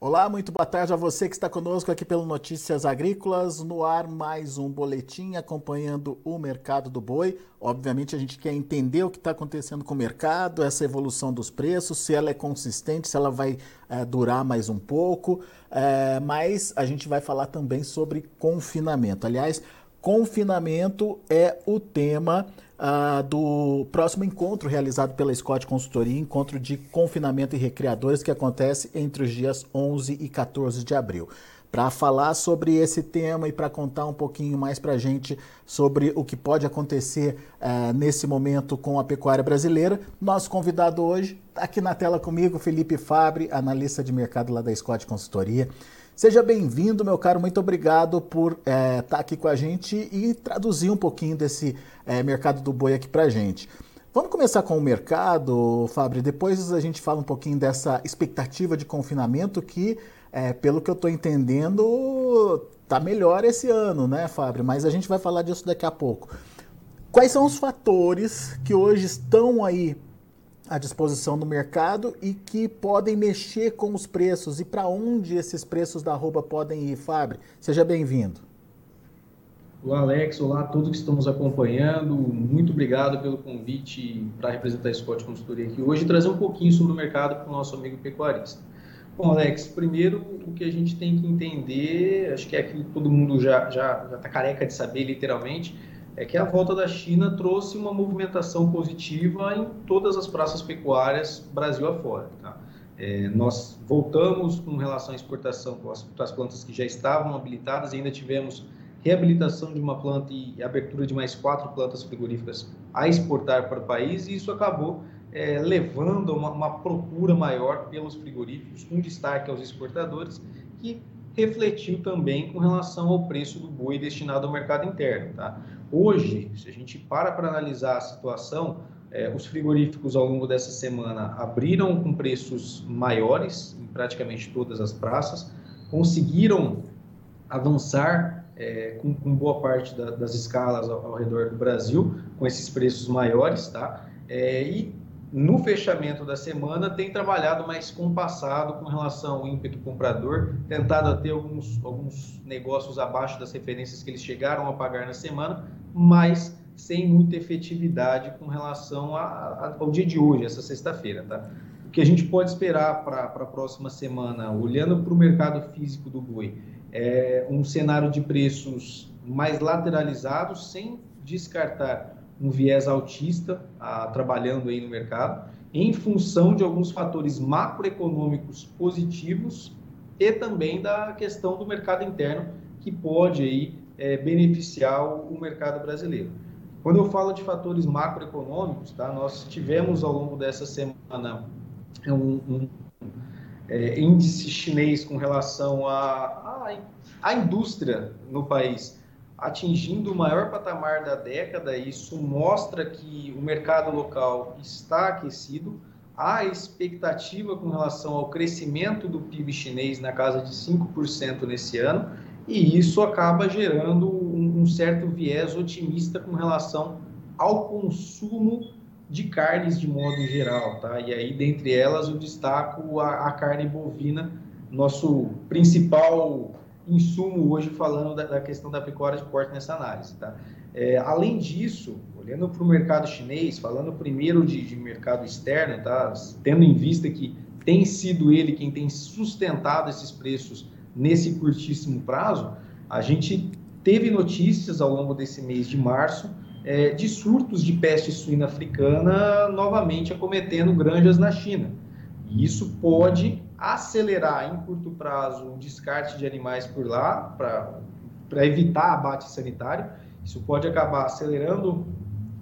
Olá, muito boa tarde a você que está conosco aqui pelo Notícias Agrícolas. No ar, mais um boletim acompanhando o mercado do boi. Obviamente, a gente quer entender o que está acontecendo com o mercado, essa evolução dos preços, se ela é consistente, se ela vai é, durar mais um pouco. É, mas a gente vai falar também sobre confinamento. Aliás, confinamento é o tema uh, do próximo encontro realizado pela Scott Consultoria, encontro de confinamento e recreadores que acontece entre os dias 11 e 14 de abril. Para falar sobre esse tema e para contar um pouquinho mais para a gente sobre o que pode acontecer uh, nesse momento com a pecuária brasileira, nosso convidado hoje está aqui na tela comigo, Felipe Fabre, analista de mercado lá da Scott Consultoria. Seja bem-vindo, meu caro. Muito obrigado por estar é, tá aqui com a gente e traduzir um pouquinho desse é, mercado do boi aqui para a gente. Vamos começar com o mercado, Fábio. Depois a gente fala um pouquinho dessa expectativa de confinamento que, é, pelo que eu estou entendendo, tá melhor esse ano, né, Fábio? Mas a gente vai falar disso daqui a pouco. Quais são os fatores que hoje estão aí à disposição do mercado e que podem mexer com os preços. E para onde esses preços da arroba podem ir, Fábio? Seja bem-vindo. Olá, Alex. Olá a todos que estão nos acompanhando. Muito obrigado pelo convite para representar a Scott Consultoria aqui hoje e trazer um pouquinho sobre o mercado para o nosso amigo pecuarista. Bom, Alex, primeiro o que a gente tem que entender, acho que é aquilo que todo mundo já está já, já tá careca de saber, literalmente, é que a volta da China trouxe uma movimentação positiva em todas as praças pecuárias Brasil afora. Tá? É, nós voltamos com relação à exportação para as plantas que já estavam habilitadas ainda tivemos reabilitação de uma planta e abertura de mais quatro plantas frigoríficas a exportar para o país e isso acabou é, levando uma, uma procura maior pelos frigoríficos, com destaque aos exportadores, que refletiu também com relação ao preço do boi destinado ao mercado interno. Tá? Hoje, se a gente para para analisar a situação, é, os frigoríficos ao longo dessa semana abriram com preços maiores em praticamente todas as praças, conseguiram avançar é, com, com, boa parte da, das escalas ao, ao, redor do Brasil com esses preços maiores, tá? É, e no fechamento da semana, tem trabalhado mais compassado com relação ao ímpeto comprador, tentado ter alguns, alguns negócios abaixo das referências que eles chegaram a pagar na semana, mas sem muita efetividade com relação a, a, ao dia de hoje, essa sexta-feira. Tá? O que a gente pode esperar para a próxima semana, olhando para o mercado físico do boi, é um cenário de preços mais lateralizados, sem descartar um viés altista a, trabalhando aí no mercado, em função de alguns fatores macroeconômicos positivos e também da questão do mercado interno que pode aí é, beneficiar o, o, mercado brasileiro. Quando eu falo de fatores macroeconômicos, tá, nós tivemos ao longo dessa semana um, um é, índice chinês com relação à indústria no país atingindo o maior patamar da década. Isso mostra que o mercado local está aquecido. Há expectativa com relação ao crescimento do PIB chinês na casa de 5% nesse ano, e isso acaba gerando um, certo viés otimista com relação ao consumo de carnes de modo geral, tá? E aí, dentre elas, eu destaco a, a carne bovina, nosso principal insumo hoje falando da, da, questão da pecuária de porte nessa análise. Tá? É, além disso, olhando para o mercado chinês, falando primeiro de, de, mercado externo, tá? tendo em vista que tem sido ele quem tem sustentado esses preços nesse curtíssimo prazo, a gente teve notícias ao longo desse mês de março é, de surtos de peste suína africana novamente acometendo granjas na China. E isso pode acelerar em curto prazo o descarte de animais por lá, para evitar abate sanitário. Isso pode acabar acelerando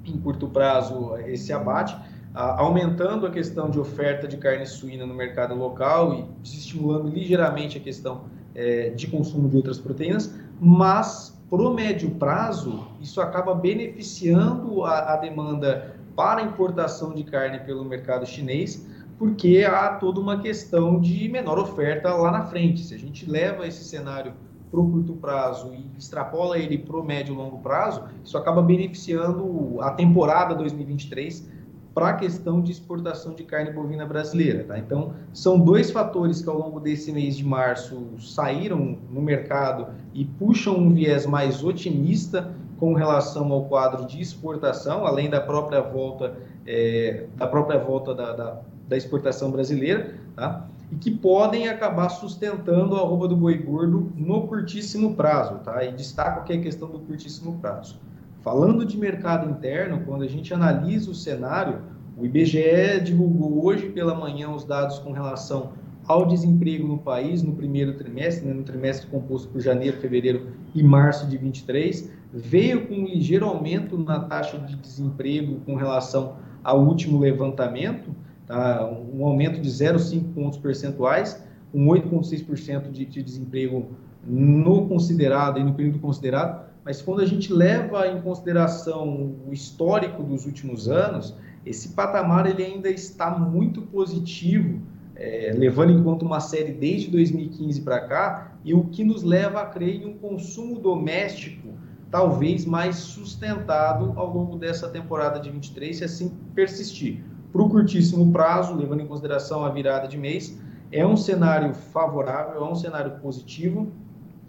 em curto prazo esse abate, aumentando a questão de oferta de carne suína no mercado local e desestimulando ligeiramente a questão é, de consumo de outras proteínas, mas para o médio prazo, isso acaba beneficiando a, a demanda para importação de carne pelo mercado chinês, porque há toda uma questão de menor oferta lá na frente. Se a gente leva esse cenário para o curto prazo e extrapola ele para o médio e longo prazo, isso acaba beneficiando a temporada 2023 para a questão de exportação de carne bovina brasileira. Tá? Então, são dois fatores que ao longo desse mês de março saíram no mercado e puxam um viés mais otimista com relação ao quadro de exportação, além da própria volta, é, da, própria volta da, da, da exportação brasileira, tá? e que podem acabar sustentando a arroba do boi gordo no curtíssimo prazo. Tá? E destaco aqui a questão do curtíssimo prazo. Falando de mercado interno, quando a gente analisa o cenário, o IBGE divulgou hoje pela manhã os dados com relação ao desemprego no país no primeiro trimestre, né, no trimestre composto por janeiro, fevereiro e março de 23, veio com um ligeiro aumento na taxa de desemprego com relação ao último levantamento, tá? um aumento de 0,5 pontos percentuais, com 8,6% de, de desemprego no considerado e no período considerado, mas quando a gente leva em consideração o histórico dos últimos anos, esse patamar ele ainda está muito positivo, é, levando em conta uma série desde 2015 para cá, e o que nos leva a crer em um consumo doméstico talvez mais sustentado ao longo dessa temporada de 23, se assim persistir. Para o curtíssimo prazo, levando em consideração a virada de mês, é um cenário favorável, é um cenário positivo,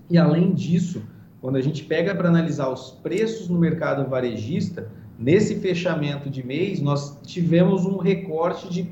e além disso, quando a gente pega para analisar os preços no mercado varejista, nesse fechamento de mês, nós tivemos um recorte de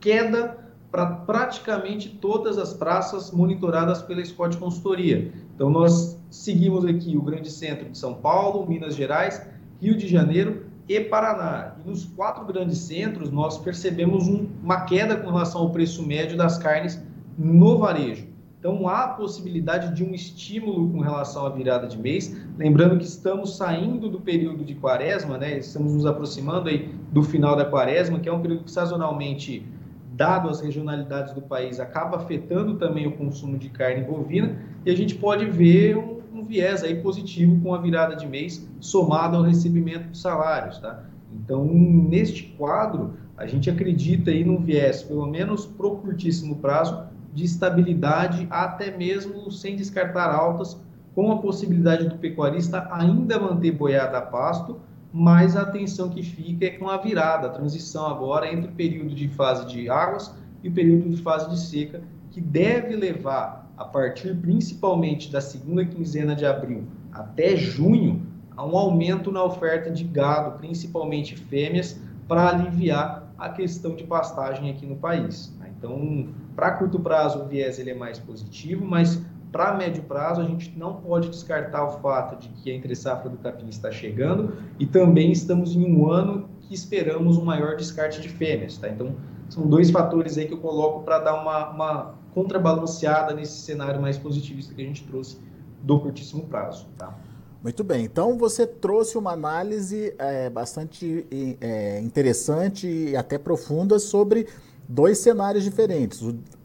queda para praticamente todas as praças monitoradas pela Scott Consultoria. Então, nós seguimos aqui o grande centro de São Paulo, Minas Gerais, Rio de Janeiro e Paraná. E nos quatro grandes centros, nós percebemos um, uma queda com relação ao preço médio das carnes no varejo. Então, há a possibilidade de um estímulo com relação à virada de mês. Lembrando que estamos saindo do período de quaresma, né? estamos nos aproximando aí do final da quaresma, que é um período que sazonalmente, dado as regionalidades do país, acaba afetando também o consumo de carne bovina. E a gente pode ver um, um viés aí positivo com a virada de mês somado ao recebimento de salários. Tá? Então, neste quadro, a gente acredita aí num viés, pelo menos pro curtíssimo prazo, de estabilidade, até mesmo sem descartar altas, com a possibilidade do pecuarista ainda manter boiada a pasto, mas a atenção que fica é com a virada, a transição agora entre o período de fase de águas e o período de fase de seca, que deve levar, a partir principalmente da segunda quinzena de abril até junho, a um aumento na oferta de gado, principalmente fêmeas, para aliviar a questão de pastagem aqui no país. Então, para curto prazo, o viés ele é mais positivo, mas para médio prazo, a gente não pode descartar o fato de que a entre-safra do capim está chegando e também estamos em um ano que esperamos um maior descarte de fêmeas. Tá? Então, são dois fatores aí que eu coloco para dar uma, uma contrabalanceada nesse cenário mais positivista que a gente trouxe do curtíssimo prazo. Tá? Muito bem, então você trouxe uma análise é, bastante é, interessante e até profunda sobre dois cenários diferentes,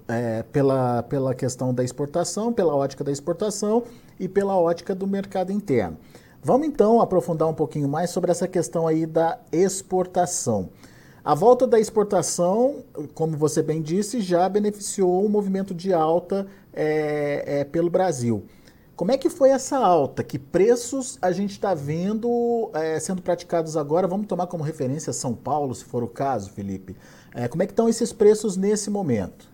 é, pela, pela questão da exportação, pela ótica da exportação e pela ótica do mercado interno. Vamos então aprofundar um pouquinho mais sobre essa questão aí da exportação. A volta da exportação, como você bem disse, já beneficiou o movimento de alta é, é, pelo Brasil. Como é que foi essa alta? Que preços a gente está vendo é, sendo praticados agora? Vamos tomar como referência São Paulo, se for o caso, Felipe. Como é que estão esses preços nesse momento?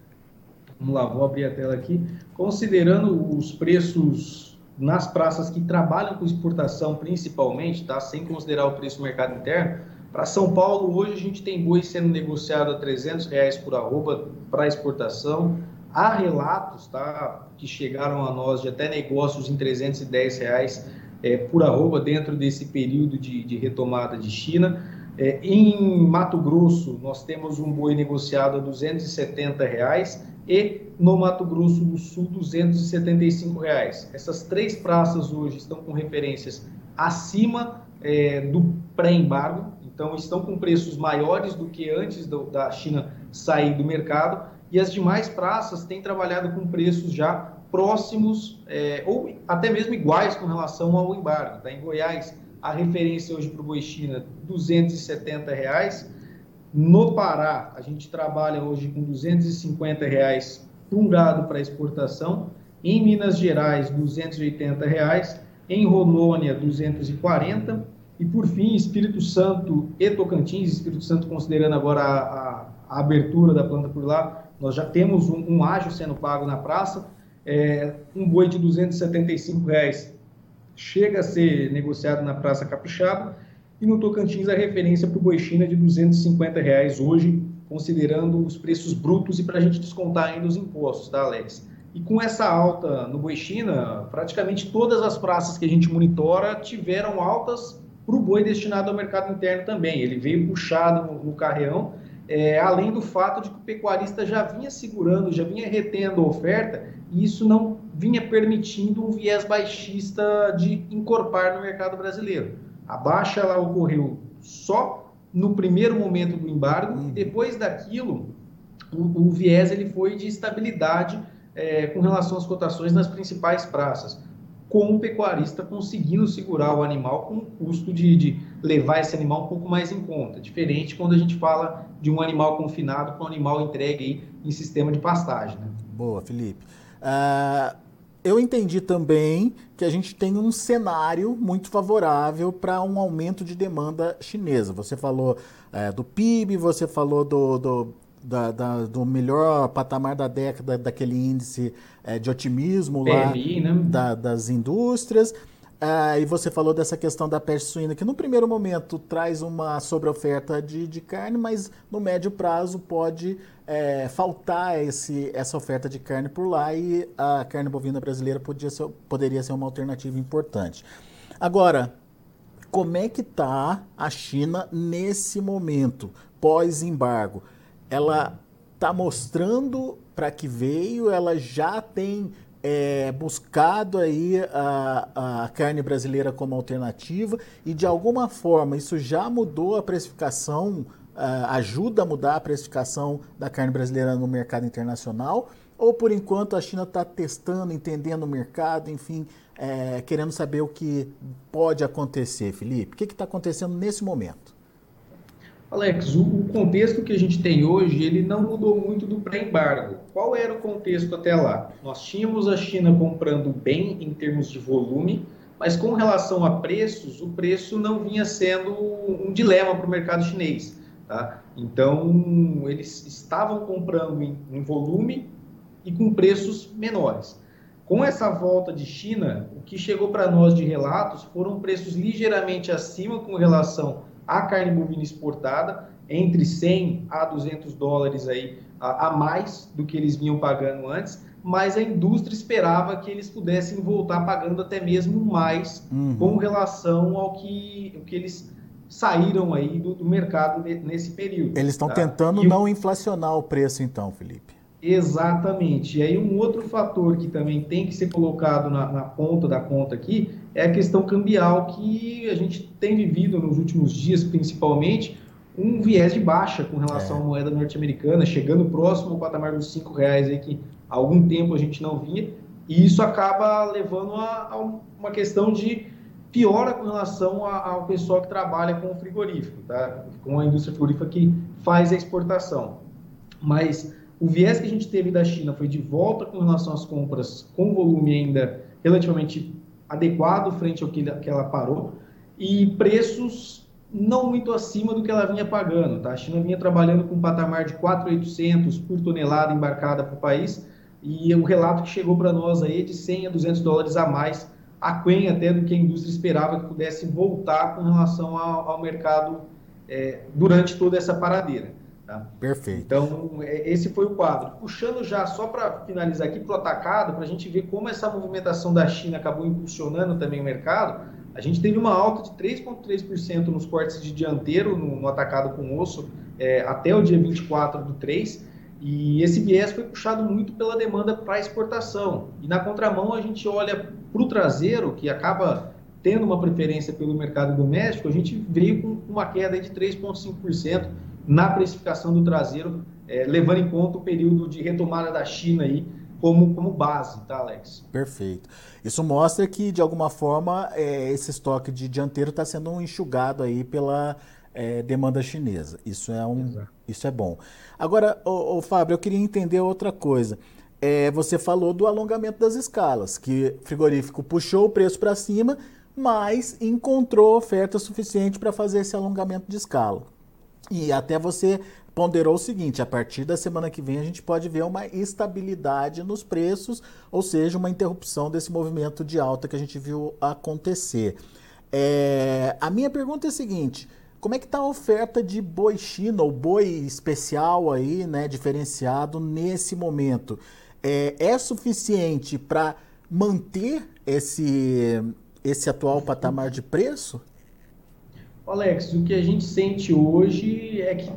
Vamos lá, vou abrir a tela aqui. Considerando os preços nas praças que trabalham com exportação principalmente, tá? sem considerar o preço do mercado interno, para São Paulo hoje a gente tem boi sendo negociado a 300 reais por arroba para exportação. Há relatos tá, que chegaram a nós de até negócios em 310 reais é, por arroba dentro desse período de, de retomada de China. É, em Mato Grosso, nós temos um boi negociado a 270 reais, e no Mato Grosso do Sul, 275 reais. Essas três praças hoje estão com referências acima é, do pré-embargo, então estão com preços maiores do que antes do, da China sair do mercado, e as demais praças têm trabalhado com preços já próximos é, ou até mesmo iguais com relação ao embargo. Tá? Em Goiás, a referência hoje para o boi China, 270 reais. No Pará, a gente trabalha hoje com 250 reais para um gado para exportação. Em Minas Gerais, 280 reais. Em Rondônia, 240. E por fim, Espírito Santo e Tocantins, Espírito Santo considerando agora a, a, a abertura da planta por lá, nós já temos um, um ágio sendo pago na praça, é, um boi de 275 reais chega a ser negociado na Praça Capixaba e no Tocantins a referência para o boi China de 250 reais hoje, considerando os preços brutos e para a gente descontar ainda os impostos, tá, Alex? E com essa alta no boi China, praticamente todas as praças que a gente monitora tiveram altas para o boi destinado ao mercado interno também. Ele veio puxado no, no carreão, é, além do fato de que o pecuarista já vinha segurando, já vinha retendo a oferta, e isso não vinha permitindo um viés baixista de encorpar no mercado brasileiro. A baixa ela ocorreu só no primeiro momento do embargo, e depois daquilo, o, o viés ele foi de estabilidade é, com relação às cotações nas principais praças, com o pecuarista conseguindo segurar o animal com o custo de, de levar esse animal um pouco mais em conta. Diferente quando a gente fala de um animal confinado para um animal entregue aí em sistema de pastagem. Né? Boa, Felipe. Uh, eu entendi também que a gente tem um cenário muito favorável para um aumento de demanda chinesa. Você falou é, do PIB, você falou do, do, da, da, do melhor patamar da década, daquele índice é, de otimismo PMI, lá né? da, das indústrias. Ah, e você falou dessa questão da peste suína, que no primeiro momento traz uma sobreoferta de, de carne, mas no médio prazo pode é, faltar esse, essa oferta de carne por lá e a carne bovina brasileira podia ser, poderia ser uma alternativa importante. Agora, como é que está a China nesse momento, pós-embargo? Ela está mostrando para que veio, ela já tem é, buscado aí a, a carne brasileira como alternativa e de alguma forma isso já mudou a precificação, ajuda a mudar a precificação da carne brasileira no mercado internacional? Ou por enquanto a China está testando, entendendo o mercado, enfim, é, querendo saber o que pode acontecer, Felipe? O que está acontecendo nesse momento? Alex, o contexto que a gente tem hoje, ele não mudou muito do pré-embargo. Qual era o contexto até lá? Nós tínhamos a China comprando bem em termos de volume, mas com relação a preços, o preço não vinha sendo um dilema para o mercado chinês. Tá? Então, eles estavam comprando em, em volume e com preços menores. Com essa volta de China, o que chegou para nós de relatos foram preços ligeiramente acima com relação a carne bovina exportada entre 100 a 200 dólares aí a, a, mais do que eles vinham pagando antes, mas a indústria esperava que eles pudessem voltar pagando até mesmo mais uhum. com relação ao que, o que eles saíram aí do, do mercado nesse período. Eles estão tá? tentando e não o... inflacionar o preço então, Felipe. Exatamente. E aí um outro fator que também tem que ser colocado na, na, ponta da conta aqui é a questão cambial que a gente tem vivido nos últimos dias, principalmente, um viés de baixa com relação é. à moeda norte-americana, chegando próximo ao patamar dos cinco reais aí que há algum tempo a gente não via, e isso acaba levando a, a uma questão de piora com relação a, ao pessoal que trabalha com o frigorífico, tá? com a indústria frigorífica que faz a exportação. Mas o viés que a gente teve da China foi de volta com relação às compras com volume ainda relativamente adequado frente ao que ela parou e preços não muito acima do que ela vinha pagando. Tá? A China vinha trabalhando com um patamar de 4.800 por tonelada embarcada para o país e o relato que chegou para nós aí é de 100 a 200 dólares a mais, aquém até do que a indústria esperava que pudesse voltar com relação ao, ao mercado é, durante toda essa paradeira. Tá? Perfeito. Então, é, esse foi o quadro. Puxando já, só para finalizar aqui, para o atacado, para a gente ver como essa movimentação da China acabou impulsionando também o mercado, a gente teve uma alta de 3,3% nos cortes de dianteiro no, no atacado com osso é, até o dia 24 do 3, e esse viés foi puxado muito pela demanda para exportação. E na contramão, a gente olha para o traseiro, que acaba tendo uma preferência pelo mercado doméstico, a gente veio com uma queda de 3,5% na precificação do traseiro, é, levando em conta o período de retomada da China aí como, como base, tá, Alex? Perfeito. Isso mostra que, de alguma forma, é, esse estoque de dianteiro está sendo enxugado aí pela é, demanda chinesa. Isso é, um, isso é bom. Agora, ô, ô, Fábio, eu queria entender outra coisa. É, você falou do alongamento das escalas, que frigorífico puxou o preço para cima, mas encontrou oferta suficiente para fazer esse alongamento de escala. E até você ponderou o seguinte: a partir da semana que vem a gente pode ver uma estabilidade nos preços, ou seja, uma interrupção desse movimento de alta que a gente viu acontecer. É, a minha pergunta é a seguinte: como é que está a oferta de boi China, ou boi especial aí, né, diferenciado nesse momento? É, é suficiente para manter esse, esse atual patamar de preço? Alex, o que a gente sente hoje é que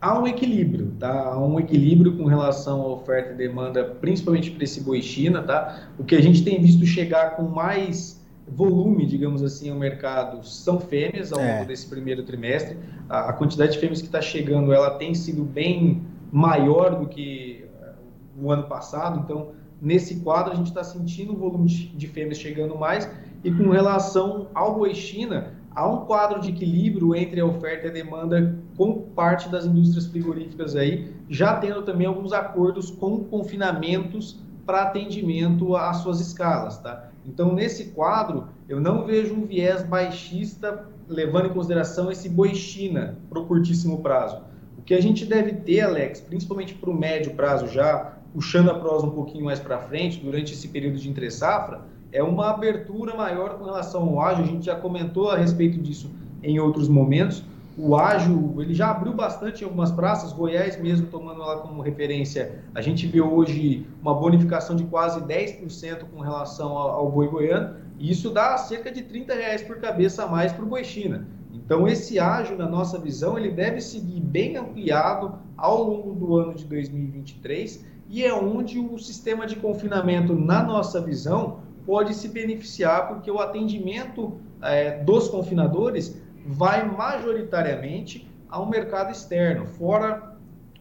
há um equilíbrio, tá? Há um equilíbrio com relação à oferta e demanda, principalmente para esse boi China, tá? O que a gente tem visto chegar com mais volume, digamos assim, ao mercado são fêmeas ao é. longo desse primeiro trimestre. A, a quantidade de fêmeas que está chegando, ela tem sido bem maior do que eh, o ano passado. Então, nesse quadro, a gente está sentindo o volume de fêmeas chegando mais. E com relação ao boi China, há um quadro de equilíbrio entre a oferta e a demanda com parte das indústrias frigoríficas aí, já tendo também alguns acordos com confinamentos para atendimento às suas escalas, tá? Então, nesse quadro, eu não vejo um viés baixista levando em consideração esse boi China para o curtíssimo prazo. O que a gente deve ter, Alex, principalmente para o médio prazo já, puxando a prosa um pouquinho mais para frente, durante esse período de entre safra, é uma abertura maior com relação ao ágio. A gente já comentou a respeito disso em outros momentos. O ágio, ele já abriu bastante em algumas praças, Goiás mesmo tomando ela como referência. A gente vê hoje uma bonificação de quase 10% com relação ao, boi goiano, e isso dá cerca de 30 reais por cabeça a mais para o boi China. Então, esse ágio, na nossa visão, ele deve seguir bem ampliado ao longo do ano de 2023 e é onde o sistema de confinamento, na nossa visão, pode se beneficiar, porque o atendimento é, dos confinadores vai majoritariamente ao mercado externo, fora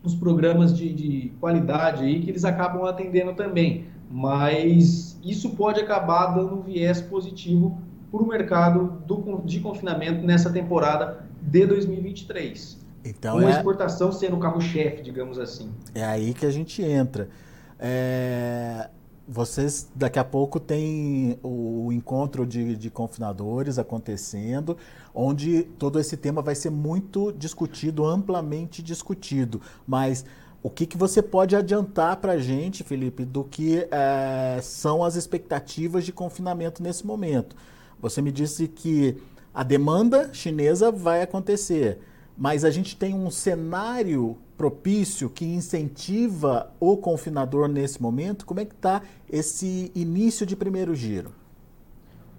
os programas de, de qualidade aí que eles acabam atendendo também. Mas isso pode acabar dando um viés positivo para o mercado do, de confinamento nessa temporada de 2023. Então, Com é... a exportação sendo o carro-chefe, digamos assim. É aí que a gente entra. É... Vocês daqui a pouco tem o encontro de, de, confinadores acontecendo, onde todo esse tema vai ser muito discutido, amplamente discutido. Mas o que, que você pode adiantar para a gente, Felipe, do que é, são as expectativas de confinamento nesse momento? Você me disse que a demanda chinesa vai acontecer, mas a gente tem um cenário propício que incentiva o confinador nesse momento? Como é que está esse início de primeiro giro?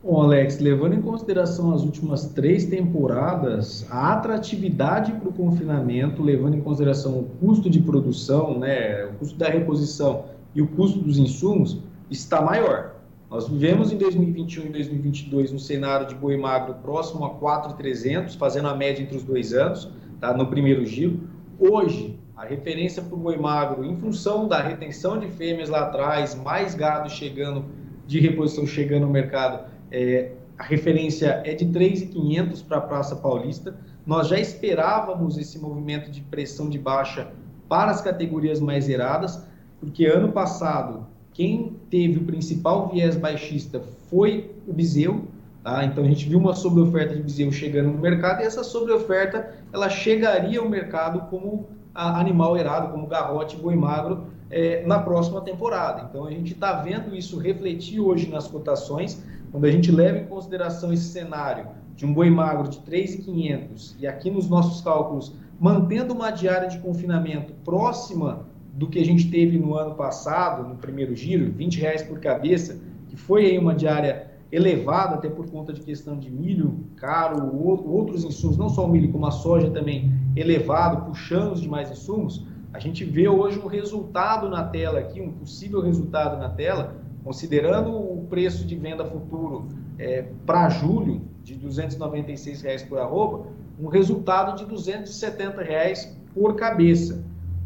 Bom, Alex, levando em consideração as últimas três temporadas, a atratividade para o confinamento, levando em consideração o custo de produção, né, o custo da reposição e o custo dos insumos, está maior. Nós vivemos em 2021 e 2022 um cenário de boi magro próximo a 4,300, fazendo a média entre os dois anos, tá, no primeiro giro. Hoje, a referência para o boi magro, em função da retenção de fêmeas lá atrás, mais gado chegando, de reposição chegando no mercado, é, a referência é de 3,500 para a Praça Paulista. Nós já esperávamos esse movimento de pressão de baixa para as categorias mais zeradas, porque ano passado quem teve o principal viés baixista foi o bezerro, Tá? Então a gente viu uma sobreoferta de bezerro chegando no mercado e essa sobreoferta ela chegaria ao mercado como animal erado, como garrote, boi magro é, na próxima temporada. Então a gente está vendo isso refletir hoje nas cotações, quando a gente leva em consideração esse cenário de um boi magro de 3.500 e aqui nos nossos cálculos mantendo uma diária de confinamento próxima do que a gente teve no ano passado, no primeiro giro, 20 reais por cabeça, que foi aí uma diária elevado, até por conta de questão de milho caro, outros insumos, não só o milho, como a soja também elevado, puxando os demais insumos, a gente vê hoje um resultado na tela aqui, um possível resultado na tela, considerando o preço de venda futuro é, para julho de 296 reais por arroba, um resultado de 270 reais por cabeça.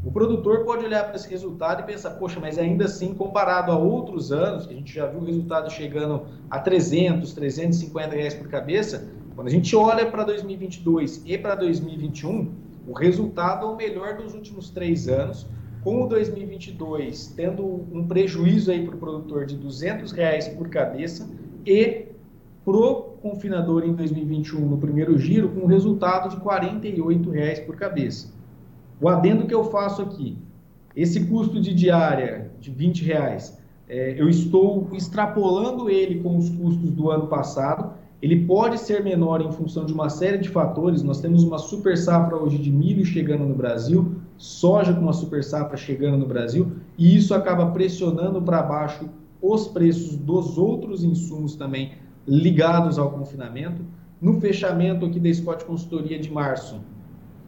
O produtor pode olhar para esse resultado e pensar, poxa, mas ainda assim, comparado a outros anos, que a gente já viu o resultado chegando a 300, 350 reais por cabeça, quando a gente olha para 2022 e para 2021, o resultado é o melhor dos últimos três anos, com o 2022 tendo um prejuízo aí para o produtor de 200 reais por cabeça e para o confinador em 2021 no primeiro giro com um resultado de R$ 48,00 por cabeça. O adendo que eu faço aqui, esse custo de diária de 20 reais, é, eu estou extrapolando ele com os custos do ano passado. Ele pode ser menor em função de uma série de fatores. Nós temos uma super safra hoje de milho chegando no Brasil, soja com uma super safra chegando no Brasil, e isso acaba pressionando para baixo os preços dos outros insumos também ligados ao confinamento. No fechamento aqui da Scott Consultoria de março,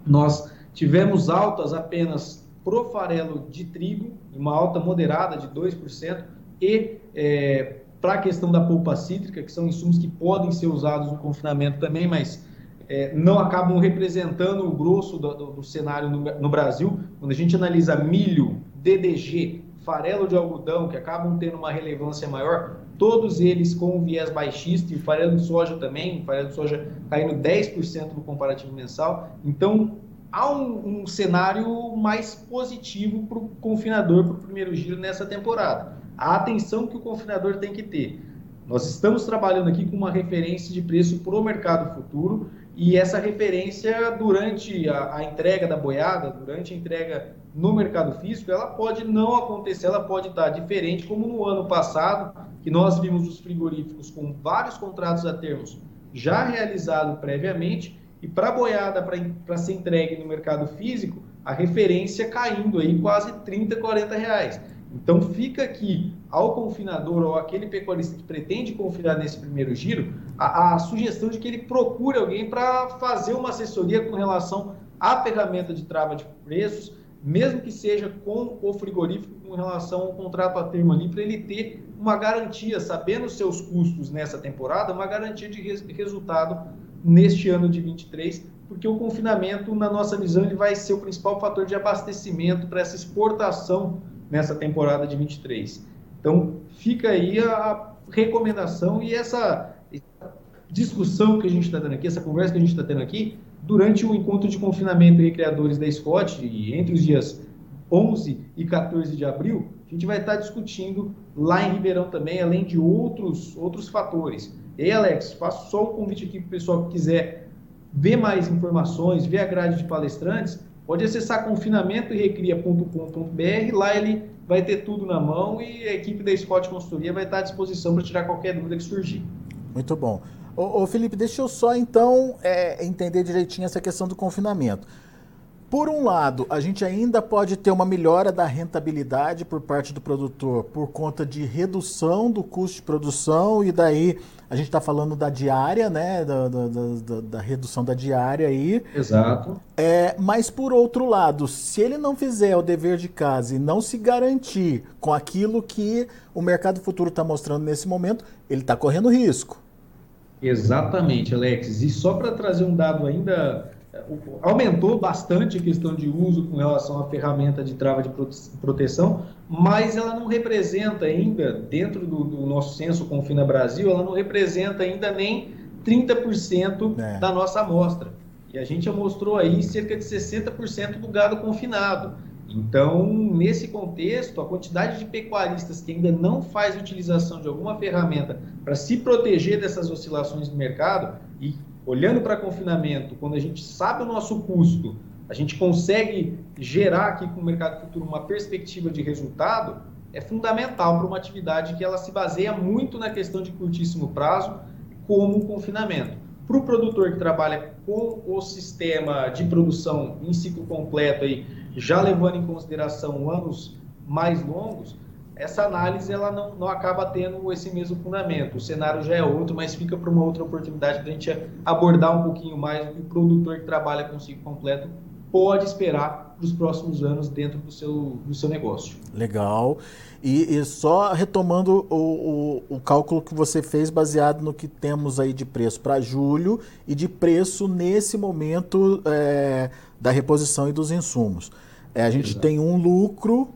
nós tivemos altas apenas pro farelo de trigo, uma alta moderada de 2%, e é, para a questão da polpa cítrica, que são insumos que podem ser usados no confinamento também, mas é, não acabam representando o grosso do, do, do cenário no, no, Brasil. Quando a gente analisa milho, DDG, farelo de algodão, que acabam tendo uma relevância maior, todos eles com viés baixista, e farelo de soja também, farelo de soja caindo 10% no comparativo mensal. Então, há um, um cenário mais positivo para o confinador para o primeiro giro nessa temporada. A atenção que o confinador tem que ter. Nós estamos trabalhando aqui com uma referência de preço para o mercado futuro e essa referência durante a, a, entrega da boiada, durante a entrega no mercado físico, ela pode não acontecer, ela pode estar diferente, como no ano passado, que nós vimos os frigoríficos com vários contratos a termos já realizados previamente e para a boiada, para ser entregue no mercado físico, a referência caindo aí quase 30, 40 reais. Então fica aqui ao confinador ou aquele pecuarista que pretende confinar nesse primeiro giro, a, a sugestão de que ele procure alguém para fazer uma assessoria com relação à ferramenta de trava de preços, mesmo que seja com o frigorífico com relação ao contrato a termo ali, para ele ter uma garantia, sabendo seus custos nessa temporada, uma garantia de res resultado neste ano de 23, porque o confinamento, na nossa visão, ele vai ser o principal fator de abastecimento para essa exportação nessa temporada de 23. Então, fica aí a recomendação e essa discussão que a gente está tendo aqui, essa conversa que a gente está tendo aqui, durante o encontro de confinamento e criadores da Scott, entre os dias 11 e 14 de abril, a gente vai estar discutindo lá em Ribeirão também, além de outros, outros fatores. E aí, Alex, faço só um convite aqui para o pessoal que quiser ver mais informações, ver a grade de palestrantes, pode acessar confinamentoerecria.com.br, lá ele vai ter tudo na mão e a equipe da Scott Consultoria vai estar à disposição para tirar qualquer dúvida que surgir. Muito bom. Ô, ô Felipe, deixa eu só então é, entender direitinho essa questão do confinamento. Por um lado, a gente ainda pode ter uma melhora da rentabilidade por parte do produtor por conta de redução do custo de produção e daí a gente está falando da diária, né, da, da, da, da, redução da diária aí. Exato. É, mas por outro lado, se ele não fizer o dever de casa e não se garantir com aquilo que o mercado futuro está mostrando nesse momento, ele está correndo risco. Exatamente, Alex. E só para trazer um dado ainda aumentou bastante a questão de uso com relação à ferramenta de trava de proteção, mas ela não representa ainda, dentro do, do nosso censo Confina Brasil, ela não representa ainda nem 30% é. da nossa amostra. E a gente já mostrou aí cerca de 60% do gado confinado. Então, nesse contexto, a quantidade de pecuaristas que ainda não faz utilização de alguma ferramenta para se proteger dessas oscilações do mercado, e olhando para confinamento, quando a gente sabe o nosso custo, a gente consegue gerar aqui com o mercado futuro uma perspectiva de resultado, é fundamental para uma atividade que ela se baseia muito na questão de curtíssimo prazo, como o confinamento. Para o produtor que trabalha com o sistema de produção em ciclo completo, aí, já levando em consideração anos mais longos, essa análise ela não, não acaba tendo esse mesmo fundamento. O cenário já é outro, mas fica para uma outra oportunidade para a gente abordar um pouquinho mais o que o produtor que trabalha com ciclo completo pode esperar para os próximos anos dentro do seu, do seu negócio. Legal. E, e só retomando o, o, o, cálculo que você fez baseado no que temos aí de preço para julho e de preço nesse momento é, da reposição e dos insumos. É, a gente Exato. tem um lucro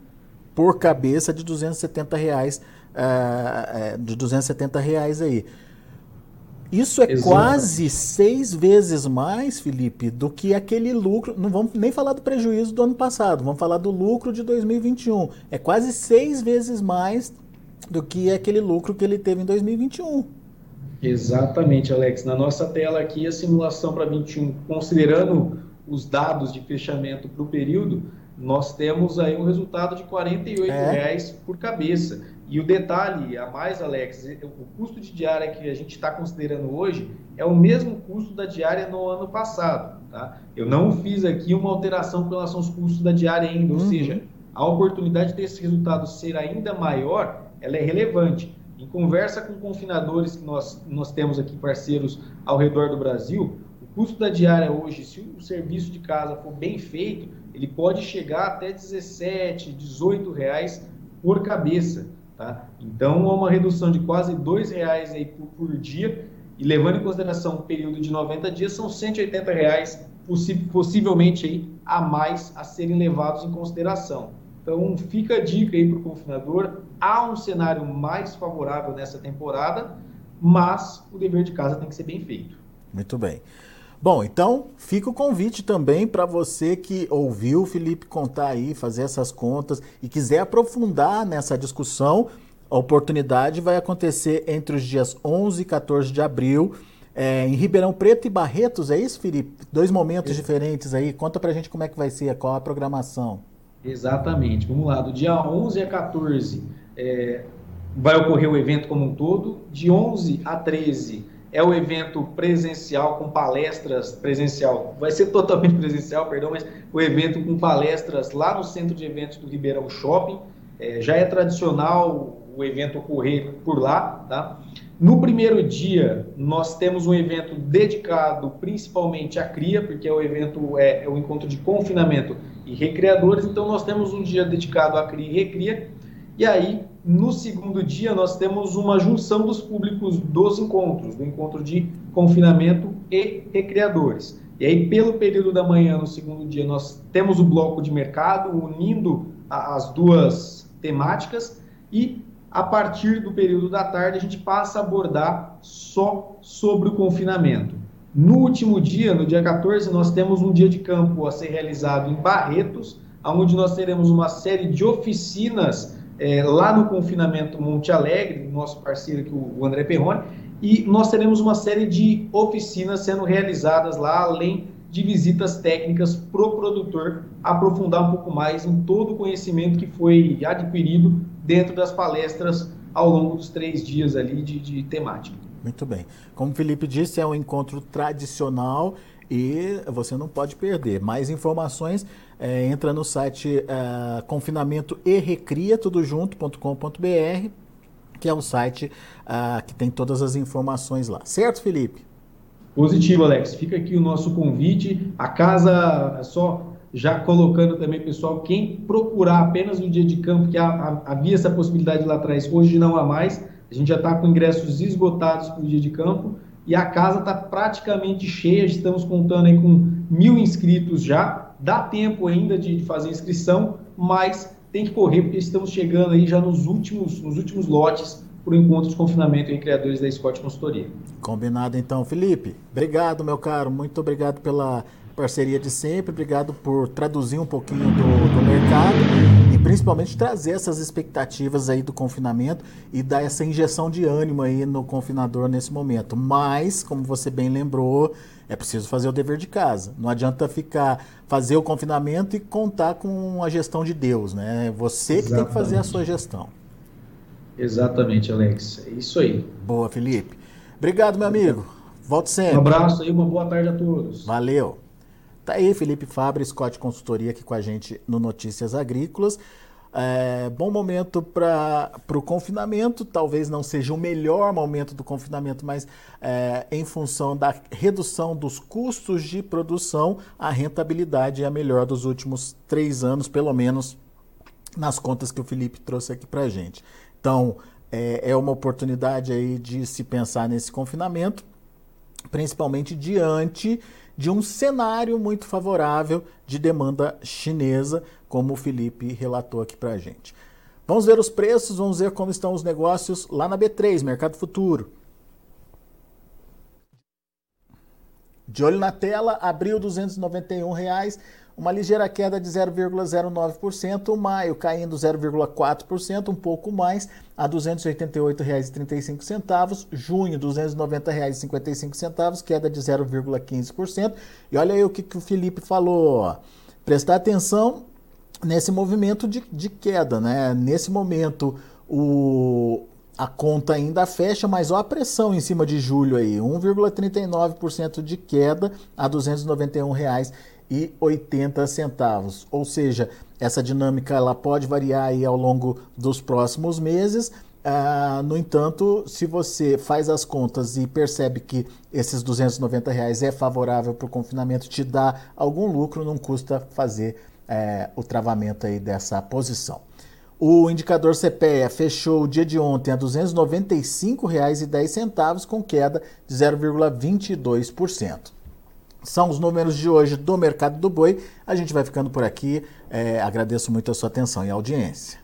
por cabeça de 270 reais, uh, de 270 reais aí. Isso é Exato. quase seis vezes mais, Felipe, do que aquele lucro. Não vamos nem falar do prejuízo do ano passado, vamos falar do lucro de 2021. É quase seis vezes mais do que aquele lucro que ele teve em 2021. Exatamente, Alex. Na nossa tela aqui, a simulação para 21, considerando os dados de fechamento para o período, nós temos aí um resultado de R$ 48 é. reais por cabeça. E o detalhe a mais, Alex, o custo de diária que a gente está considerando hoje é o mesmo custo da diária no ano passado. Tá? Eu não fiz aqui uma alteração com relação aos custos da diária ainda, ou uhum. seja, a oportunidade de ter esse resultado ser ainda maior, ela é relevante. Em conversa com confinadores que nós, nós temos aqui, parceiros ao redor do Brasil, custo da diária hoje, se o serviço de casa for bem feito, ele pode chegar até 17, 18 reais por cabeça. Tá? Então, há uma redução de quase R$ reais aí por, por, dia, e levando em consideração o período de 90 dias, são 180 reais possi possivelmente aí a mais a serem levados em consideração. Então, fica a dica aí para o confinador, há um cenário mais favorável nessa temporada, mas o dever de casa tem que ser bem feito. Muito bem. Bom, então fica o convite também para você que ouviu o Felipe contar aí, fazer essas contas e quiser aprofundar nessa discussão. A oportunidade vai acontecer entre os dias 11 e 14 de abril. É, em Ribeirão Preto e Barretos, é isso, Felipe? Dois momentos diferentes aí. Conta pra gente como é que vai ser, qual a programação. Exatamente. Vamos lá, do dia 11 a 14 é, vai ocorrer o evento como um todo. De 11 a 13 é o evento presencial com palestras presencial. Vai ser totalmente presencial, perdão, mas o evento com palestras lá no centro de eventos do Ribeirão Shopping. É, já é tradicional o evento ocorrer por lá, tá? No primeiro dia, nós temos um evento dedicado principalmente à cria, porque é o evento, é, é o encontro de confinamento e recreadores, então nós temos um dia dedicado à cria e recria, e aí no segundo dia, nós temos uma junção dos públicos dos encontros, do encontro de confinamento e recreadores. E aí, pelo período da manhã, no segundo dia, nós temos o bloco de mercado unindo as duas temáticas e a partir do período da tarde a gente passa a abordar só sobre o confinamento. No último dia, no dia 14, nós temos um dia de campo a ser realizado em Barretos, onde nós teremos uma série de oficinas é, lá no confinamento Monte Alegre, nosso parceiro aqui, o André Perrone, e nós teremos uma série de oficinas sendo realizadas lá, além de visitas técnicas para o produtor aprofundar um pouco mais em todo o conhecimento que foi adquirido dentro das palestras ao longo dos três dias ali de, de temática. Muito bem. Como o Felipe disse, é um encontro tradicional e você não pode perder. Mais informações, é, entra no site é, confinamento e recria, tudo junto.com.br, que é o site é, que tem todas as informações lá. Certo, Felipe? Positivo, Alex. Fica aqui o nosso convite. A casa, só já colocando também, pessoal, quem procurar apenas no dia de campo, que havia essa possibilidade lá atrás, hoje não há mais. A gente já está com ingressos esgotados para o dia de campo e a casa está praticamente cheia, estamos contando aí com mil inscritos já, dá tempo ainda de, fazer inscrição, mas tem que correr porque estamos chegando aí já nos últimos, nos últimos lotes para o encontro de confinamento em criadores da Scott Consultoria. Combinado então, Felipe. Obrigado, meu caro, muito obrigado pela parceria de sempre, obrigado por traduzir um pouquinho do, do mercado principalmente trazer essas expectativas aí do confinamento e dar essa injeção de ânimo aí no confinador nesse momento. Mas, como você bem lembrou, é preciso fazer o dever de casa. Não adianta ficar fazer o confinamento e contar com a gestão de Deus, né? É você que tem que fazer a sua gestão. Exatamente, Alex. É isso aí. Boa, Felipe. Obrigado, meu amigo. Volte sempre. Um abraço aí, uma boa tarde a todos. Valeu. Tá aí Felipe Fabre, Scott Consultoria aqui com a gente no Notícias Agrícolas. É, bom momento para o confinamento, talvez não seja o melhor momento do confinamento, mas é, em função da redução dos custos de produção, a rentabilidade é a melhor dos últimos três anos, pelo menos nas contas que o Felipe trouxe aqui para a gente. Então, é, é uma oportunidade aí de se pensar nesse confinamento, principalmente diante de um cenário muito favorável de demanda chinesa, como o Felipe relatou aqui para a gente. Vamos ver os preços, vamos ver como estão os negócios lá na B3, Mercado Futuro. De olho na tela, abril 291 reais, uma ligeira queda de 0,09%, maio caindo 0,4%, um pouco mais, a R$ 288,35, junho R$ 290,55, queda de 0,15%. E olha aí o que, que o Felipe falou, prestar atenção nesse movimento de, de queda, né? Nesse momento, o, a conta ainda fecha, mas olha a pressão em cima de julho aí, 1,39% de queda a R$ 291,80. Ou seja, essa dinâmica ela pode variar aí ao longo dos próximos meses. Ah, no entanto, se você faz as contas e percebe que esses 290 reais é favorável para o confinamento, te dá algum lucro, não custa fazer é, o travamento aí dessa posição. O indicador CPEA fechou o dia de ontem a R$ 295,10, com queda de 0,22%. São os números de hoje do mercado do boi. A gente vai ficando por aqui. É, agradeço muito a sua atenção e audiência.